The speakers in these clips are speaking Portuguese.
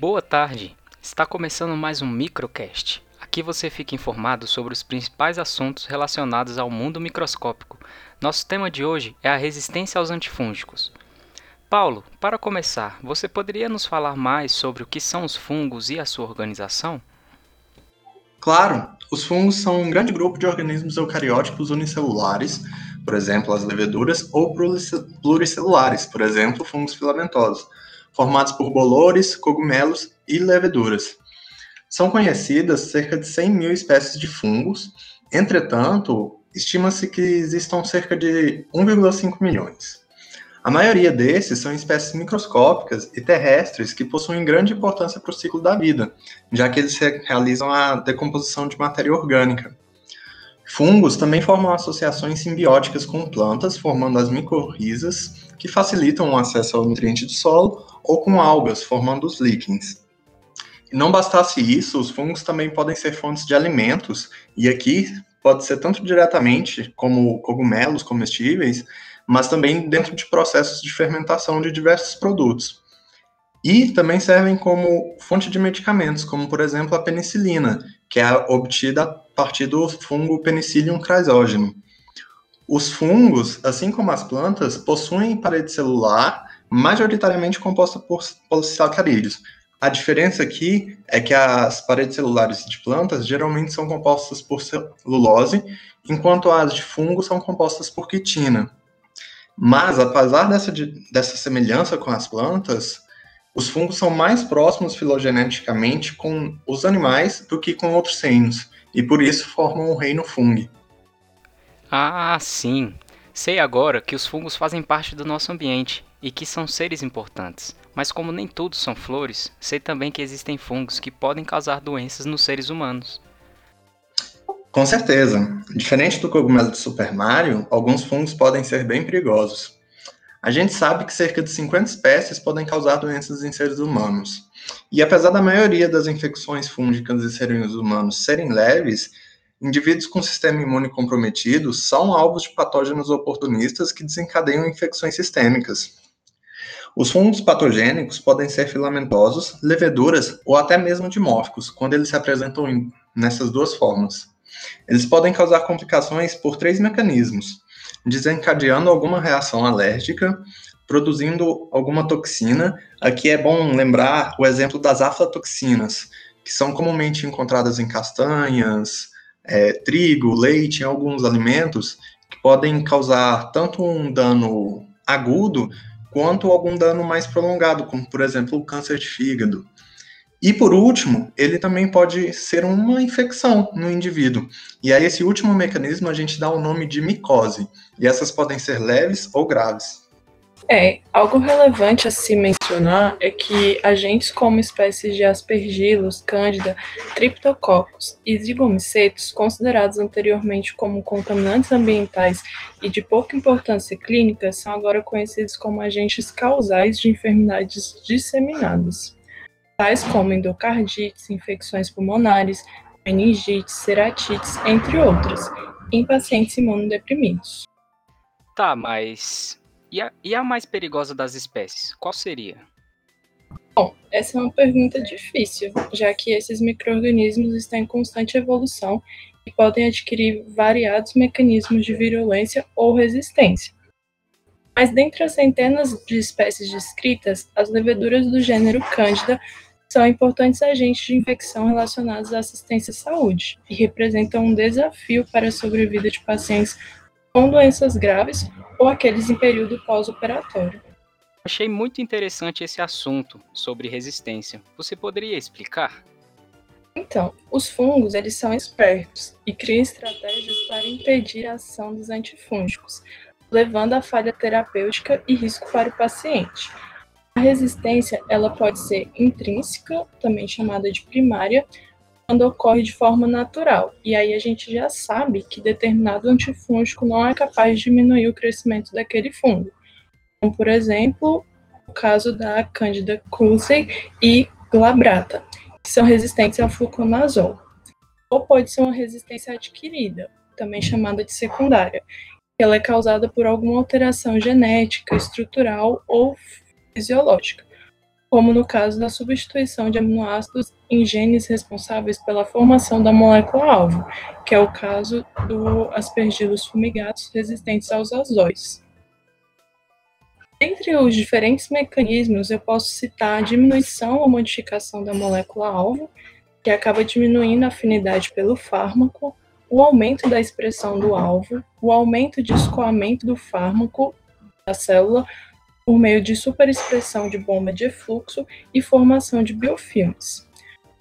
Boa tarde! Está começando mais um microcast. Aqui você fica informado sobre os principais assuntos relacionados ao mundo microscópico. Nosso tema de hoje é a resistência aos antifúngicos. Paulo, para começar, você poderia nos falar mais sobre o que são os fungos e a sua organização? Claro, os fungos são um grande grupo de organismos eucarióticos unicelulares, por exemplo, as leveduras, ou pluricelulares, por exemplo, fungos filamentosos, formados por bolores, cogumelos e leveduras. São conhecidas cerca de 100 mil espécies de fungos, entretanto, estima-se que existam cerca de 1,5 milhões. A maioria desses são espécies microscópicas e terrestres que possuem grande importância para o ciclo da vida, já que eles realizam a decomposição de matéria orgânica. Fungos também formam associações simbióticas com plantas, formando as micorrizas, que facilitam o acesso ao nutriente do solo, ou com algas, formando os líquens. Não bastasse isso, os fungos também podem ser fontes de alimentos, e aqui pode ser tanto diretamente, como cogumelos comestíveis, mas também dentro de processos de fermentação de diversos produtos. E também servem como fonte de medicamentos, como por exemplo a penicilina, que é obtida a partir do fungo Penicillium chrysogeno. Os fungos, assim como as plantas, possuem parede celular majoritariamente composta por polissacarídeos. A diferença aqui é que as paredes celulares de plantas geralmente são compostas por celulose, enquanto as de fungo são compostas por quitina. Mas, apesar dessa, dessa semelhança com as plantas, os fungos são mais próximos filogeneticamente com os animais do que com outros reinos, e por isso formam o reino fungi. Ah, sim. Sei agora que os fungos fazem parte do nosso ambiente e que são seres importantes. Mas como nem tudo são flores, sei também que existem fungos que podem causar doenças nos seres humanos. Com certeza. Diferente do cogumelo de Super Mario, alguns fungos podem ser bem perigosos. A gente sabe que cerca de 50 espécies podem causar doenças em seres humanos. E apesar da maioria das infecções fúngicas em seres humanos serem leves, indivíduos com sistema imune comprometido são alvos de patógenos oportunistas que desencadeiam infecções sistêmicas. Os fungos patogênicos podem ser filamentosos, leveduras ou até mesmo dimórficos, quando eles se apresentam nessas duas formas. Eles podem causar complicações por três mecanismos: desencadeando alguma reação alérgica, produzindo alguma toxina. Aqui é bom lembrar o exemplo das aflatoxinas, que são comumente encontradas em castanhas, é, trigo, leite, em alguns alimentos, que podem causar tanto um dano agudo quanto algum dano mais prolongado, como por exemplo o câncer de fígado. E por último, ele também pode ser uma infecção no indivíduo. E a esse último mecanismo a gente dá o nome de micose. E essas podem ser leves ou graves. É, algo relevante a se mencionar é que agentes como espécies de aspergilos, cândida, triptococcus e zigomicetos, considerados anteriormente como contaminantes ambientais e de pouca importância clínica, são agora conhecidos como agentes causais de enfermidades disseminadas tais como endocardites, infecções pulmonares, meningites, ceratites, entre outras, em pacientes imunodeprimidos. Tá, mas e a, e a mais perigosa das espécies? Qual seria? Bom, essa é uma pergunta difícil, já que esses micro-organismos estão em constante evolução e podem adquirir variados mecanismos de virulência ou resistência. Mas dentre as centenas de espécies descritas, as leveduras do gênero Cândida são importantes agentes de infecção relacionados à assistência à saúde e representam um desafio para a sobrevida de pacientes com doenças graves ou aqueles em período pós-operatório. Achei muito interessante esse assunto sobre resistência. Você poderia explicar? Então, os fungos eles são espertos e criam estratégias para impedir a ação dos antifúngicos, levando a falha terapêutica e risco para o paciente. A resistência ela pode ser intrínseca, também chamada de primária, quando ocorre de forma natural. E aí a gente já sabe que determinado antifúngico não é capaz de diminuir o crescimento daquele fungo. Como, por exemplo, o caso da Candida krusei e glabrata, que são resistentes ao fluconazol. Ou pode ser uma resistência adquirida, também chamada de secundária, ela é causada por alguma alteração genética, estrutural ou fisiológica. Como no caso da substituição de aminoácidos em genes responsáveis pela formação da molécula-alvo, que é o caso dos aspergilos fumigatos resistentes aos azóis. Entre os diferentes mecanismos, eu posso citar a diminuição ou modificação da molécula-alvo, que acaba diminuindo a afinidade pelo fármaco, o aumento da expressão do alvo, o aumento de escoamento do fármaco da célula por meio de superexpressão de bomba de efluxo e formação de biofilmes.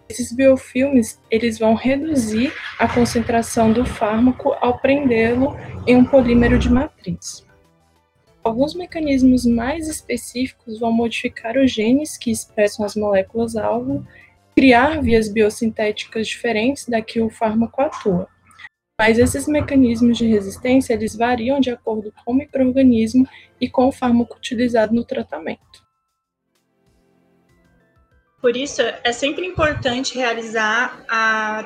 Esses biofilmes eles vão reduzir a concentração do fármaco ao prendê-lo em um polímero de matriz. Alguns mecanismos mais específicos vão modificar os genes que expressam as moléculas-alvo, criar vias biosintéticas diferentes da que o fármaco atua. Mas esses mecanismos de resistência eles variam de acordo com o microorganismo e com o fármaco utilizado no tratamento. Por isso, é sempre importante realizar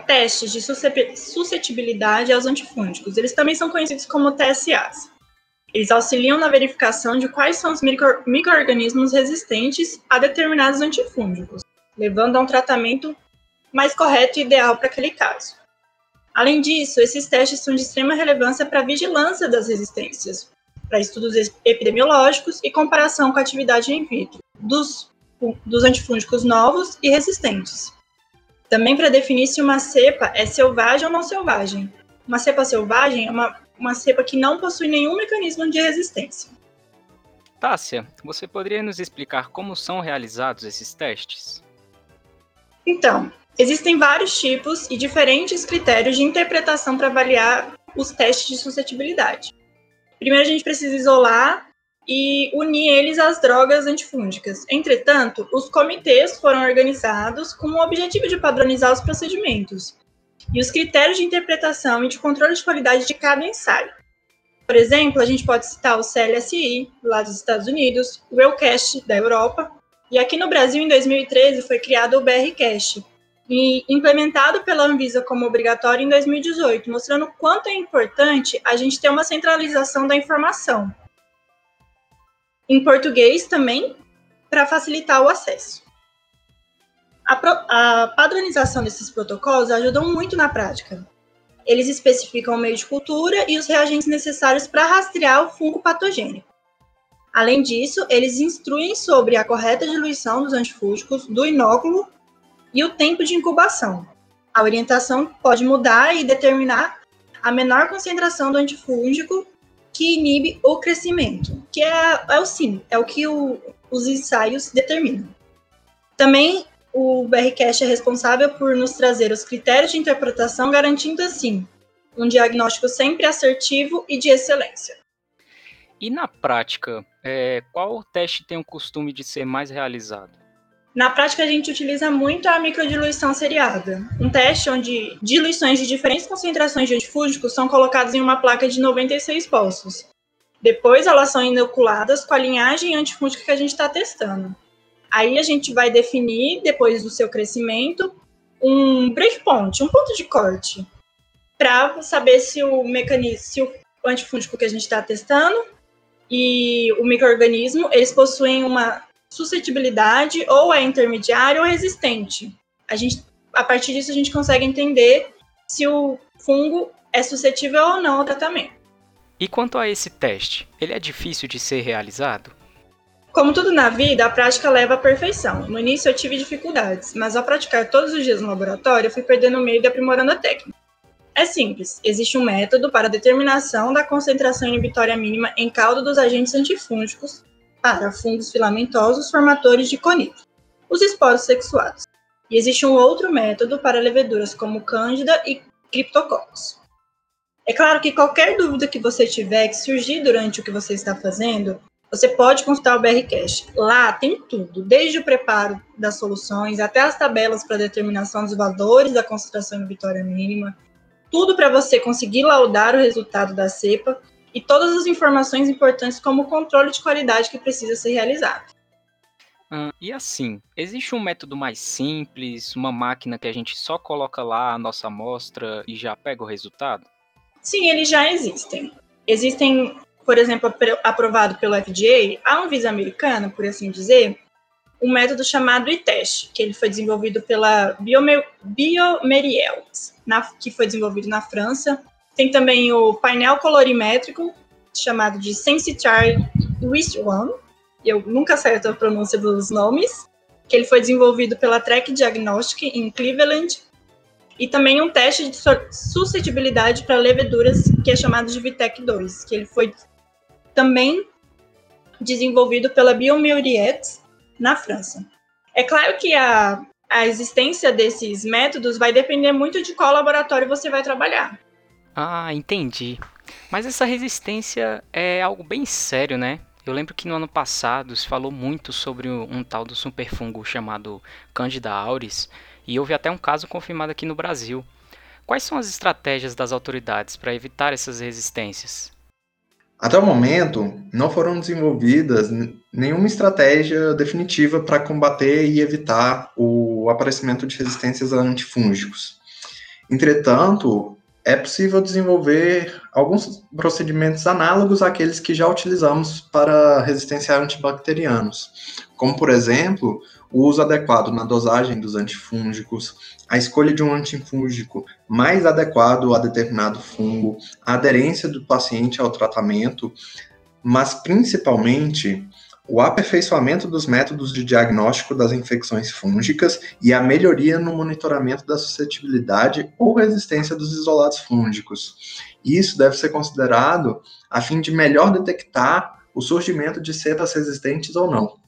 testes de suscetibilidade aos antifúngicos. Eles também são conhecidos como TSAs. Eles auxiliam na verificação de quais são os micro-organismos resistentes a determinados antifúngicos, levando a um tratamento mais correto e ideal para aquele caso. Além disso, esses testes são de extrema relevância para a vigilância das resistências, para estudos epidemiológicos e comparação com a atividade in vitro dos, dos antifúngicos novos e resistentes. Também para definir se uma cepa é selvagem ou não selvagem. Uma cepa selvagem é uma uma cepa que não possui nenhum mecanismo de resistência. Tássia, você poderia nos explicar como são realizados esses testes? Então, existem vários tipos e diferentes critérios de interpretação para avaliar os testes de suscetibilidade. Primeiro, a gente precisa isolar e unir eles às drogas antifúngicas. Entretanto, os comitês foram organizados com o objetivo de padronizar os procedimentos e os critérios de interpretação e de controle de qualidade de cada ensaio. Por exemplo, a gente pode citar o CLSI, lá dos Estados Unidos, o EUCAST, da Europa, e aqui no Brasil, em 2013, foi criado o BRCAST, e implementado pela Anvisa como obrigatório em 2018, mostrando o quanto é importante a gente ter uma centralização da informação. Em português também, para facilitar o acesso. A, pro, a padronização desses protocolos ajudam muito na prática. Eles especificam o meio de cultura e os reagentes necessários para rastrear o fungo patogênico. Além disso, eles instruem sobre a correta diluição dos antifúngicos do inóculo e o tempo de incubação. A orientação pode mudar e determinar a menor concentração do antifúngico que inibe o crescimento, que é, é o sim, é o que o, os ensaios determinam. Também o BRCast é responsável por nos trazer os critérios de interpretação, garantindo assim um diagnóstico sempre assertivo e de excelência. E na prática, é, qual teste tem o costume de ser mais realizado? Na prática, a gente utiliza muito a microdiluição seriada, um teste onde diluições de diferentes concentrações de antifúngicos são colocadas em uma placa de 96 poços. Depois, elas são inoculadas com a linhagem antifúngica que a gente está testando. Aí a gente vai definir, depois do seu crescimento, um breakpoint, um ponto de corte, para saber se o mecanismo, se o antifúngico que a gente está testando e o microorganismo, eles possuem uma suscetibilidade ou é intermediário ou resistente. A gente, a partir disso, a gente consegue entender se o fungo é suscetível ou não ao tratamento. E quanto a esse teste, ele é difícil de ser realizado? Como tudo na vida, a prática leva à perfeição. No início eu tive dificuldades, mas ao praticar todos os dias no laboratório, eu fui perdendo o medo e aprimorando a técnica. É simples, existe um método para a determinação da concentração inibitória mínima em caldo dos agentes antifúngicos para fungos filamentosos formadores de conito, os esporos sexuados. E existe um outro método para leveduras como Cândida e Cryptococcus. É claro que qualquer dúvida que você tiver que surgir durante o que você está fazendo, você pode consultar o BRCast. Lá tem tudo, desde o preparo das soluções até as tabelas para determinação dos valores da concentração inibitória mínima, tudo para você conseguir laudar o resultado da cepa e todas as informações importantes como o controle de qualidade que precisa ser realizado. Ah, e assim, existe um método mais simples, uma máquina que a gente só coloca lá a nossa amostra e já pega o resultado? Sim, eles já existem. Existem por exemplo, aprovado pelo FDA, a Anvisa americana, por assim dizer, um método chamado ITEST, que ele foi desenvolvido pela Biome Biomeriel, na, que foi desenvolvido na França. Tem também o painel colorimétrico, chamado de Sensitar Wish One, eu nunca acerto a pronúncia dos nomes, que ele foi desenvolvido pela Trek Diagnostic em Cleveland, e também um teste de suscetibilidade para leveduras, que é chamado de Vitec 2, que ele foi também desenvolvido pela Biomuriet na França. É claro que a, a existência desses métodos vai depender muito de qual laboratório você vai trabalhar. Ah, entendi. Mas essa resistência é algo bem sério, né? Eu lembro que no ano passado se falou muito sobre um tal do superfungo chamado Candida auris, e houve até um caso confirmado aqui no Brasil. Quais são as estratégias das autoridades para evitar essas resistências? Até o momento, não foram desenvolvidas nenhuma estratégia definitiva para combater e evitar o aparecimento de resistências a antifúngicos. Entretanto, é possível desenvolver alguns procedimentos análogos àqueles que já utilizamos para resistência a antibacterianos, como, por exemplo, o uso adequado na dosagem dos antifúngicos, a escolha de um antifúngico mais adequado a determinado fungo, a aderência do paciente ao tratamento, mas principalmente o aperfeiçoamento dos métodos de diagnóstico das infecções fúngicas e a melhoria no monitoramento da suscetibilidade ou resistência dos isolados fúngicos. Isso deve ser considerado a fim de melhor detectar o surgimento de cepas resistentes ou não.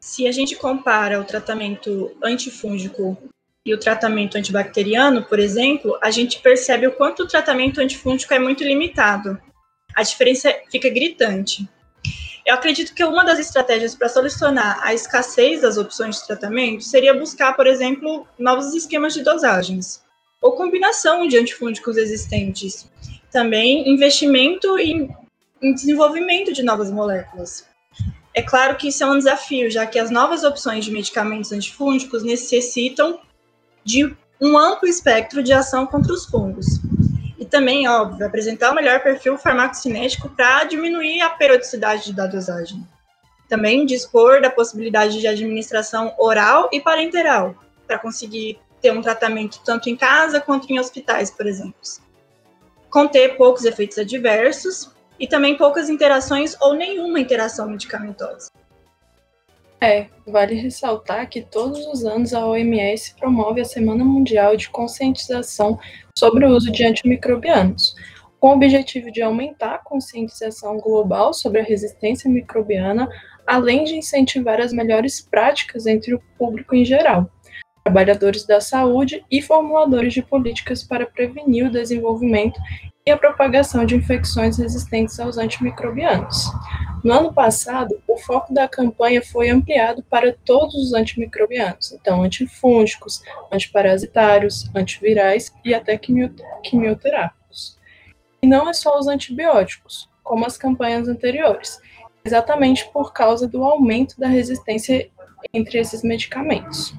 Se a gente compara o tratamento antifúngico e o tratamento antibacteriano, por exemplo, a gente percebe o quanto o tratamento antifúngico é muito limitado. A diferença fica gritante. Eu acredito que uma das estratégias para solucionar a escassez das opções de tratamento seria buscar, por exemplo, novos esquemas de dosagens ou combinação de antifúngicos existentes. Também investimento em, em desenvolvimento de novas moléculas. É claro que isso é um desafio, já que as novas opções de medicamentos antifúngicos necessitam de um amplo espectro de ação contra os fungos. E também, óbvio, apresentar o melhor perfil farmacocinético para diminuir a periodicidade da dosagem. Também dispor da possibilidade de administração oral e parenteral, para conseguir ter um tratamento tanto em casa quanto em hospitais, por exemplo. Conter poucos efeitos adversos e também poucas interações ou nenhuma interação medicamentosa. É, vale ressaltar que todos os anos a OMS promove a Semana Mundial de Conscientização sobre o uso de antimicrobianos, com o objetivo de aumentar a conscientização global sobre a resistência microbiana, além de incentivar as melhores práticas entre o público em geral, trabalhadores da saúde e formuladores de políticas para prevenir o desenvolvimento e a propagação de infecções resistentes aos antimicrobianos. No ano passado, o foco da campanha foi ampliado para todos os antimicrobianos, então antifúngicos, antiparasitários, antivirais e até quimioterápicos. E não é só os antibióticos, como as campanhas anteriores, exatamente por causa do aumento da resistência entre esses medicamentos.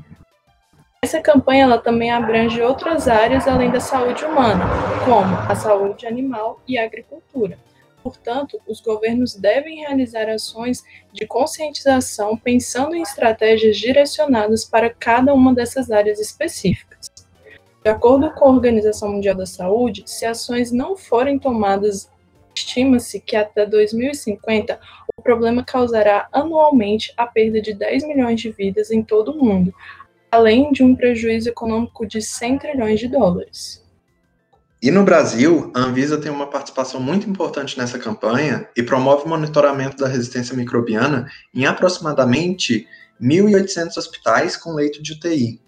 Essa campanha ela também abrange outras áreas além da saúde humana, como a saúde animal e a agricultura. Portanto, os governos devem realizar ações de conscientização pensando em estratégias direcionadas para cada uma dessas áreas específicas. De acordo com a Organização Mundial da Saúde, se ações não forem tomadas, estima-se que até 2050 o problema causará anualmente a perda de 10 milhões de vidas em todo o mundo, além de um prejuízo econômico de 100 trilhões de dólares. E no Brasil, a Anvisa tem uma participação muito importante nessa campanha e promove o monitoramento da resistência microbiana em aproximadamente 1.800 hospitais com leito de UTI.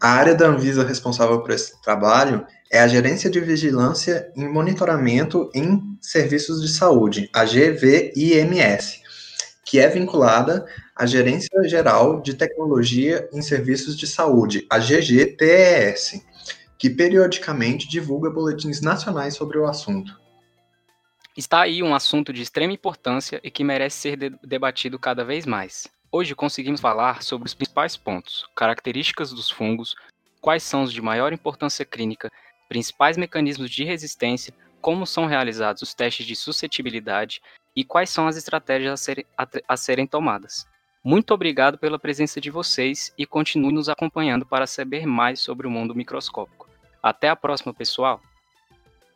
A área da Anvisa responsável por esse trabalho é a Gerência de Vigilância e Monitoramento em Serviços de Saúde, a GVIMS, que é vinculada a Gerência Geral de Tecnologia em Serviços de Saúde, a GGTES, que periodicamente divulga boletins nacionais sobre o assunto. Está aí um assunto de extrema importância e que merece ser de debatido cada vez mais. Hoje conseguimos falar sobre os principais pontos, características dos fungos, quais são os de maior importância clínica, principais mecanismos de resistência, como são realizados os testes de suscetibilidade e quais são as estratégias a serem, a, a serem tomadas. Muito obrigado pela presença de vocês e continue nos acompanhando para saber mais sobre o mundo microscópico. Até a próxima, pessoal!